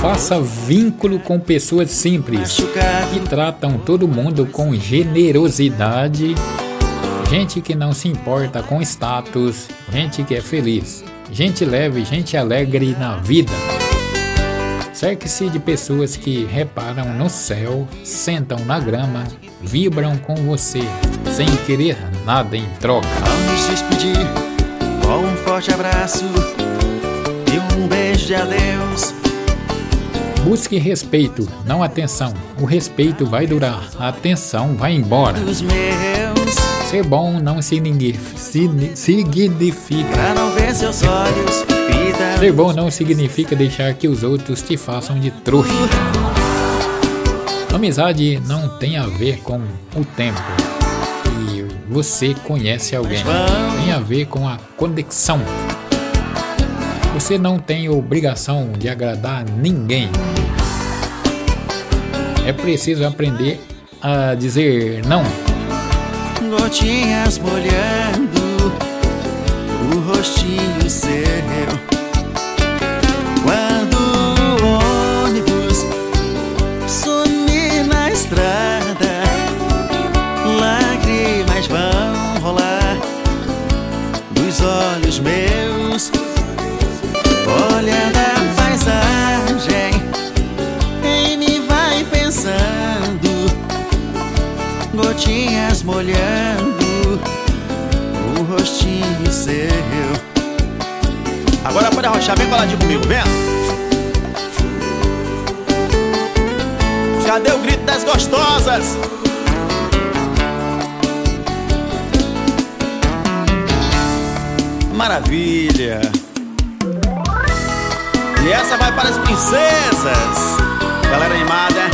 Faça vínculo com pessoas simples que tratam todo mundo com generosidade. Gente que não se importa com status, gente que é feliz, gente leve, gente alegre na vida. Cerque-se de pessoas que reparam no céu, sentam na grama, vibram com você, sem querer nada em troca. Ao nos despedir, com um forte abraço e um beijo de adeus. Busque respeito, não atenção. O respeito vai durar, a atenção vai embora. Ser bom não significa. significa. pra não ver seus olhos, vida. Ser bom não significa deixar que os outros te façam de trouxa. Amizade não tem a ver com o tempo e você conhece alguém. Tem a ver com a conexão. Você não tem obrigação de agradar ninguém. É preciso aprender a dizer não. Gotinhas molhando o rostinho seu. Quando o ônibus sumir na estrada, lágrimas vão rolar dos olhos meus. Gotinhas molhando o rostinho seu. Agora pode arrochar bem coladinho comigo, vem. Cadê o grito das gostosas? Maravilha! E essa vai para as princesas! Galera animada,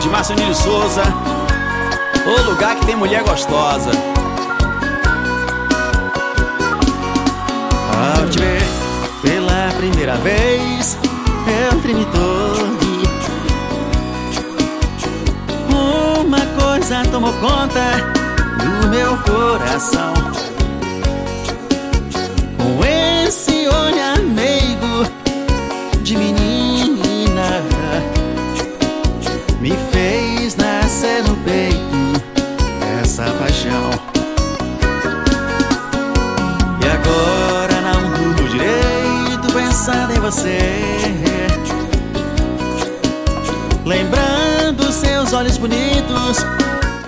de Marcelinho Souza, o lugar que tem mulher gostosa. Ao te ver pela primeira vez, eu tremi todo. Uma coisa tomou conta do meu coração. Você. Lembrando seus olhos bonitos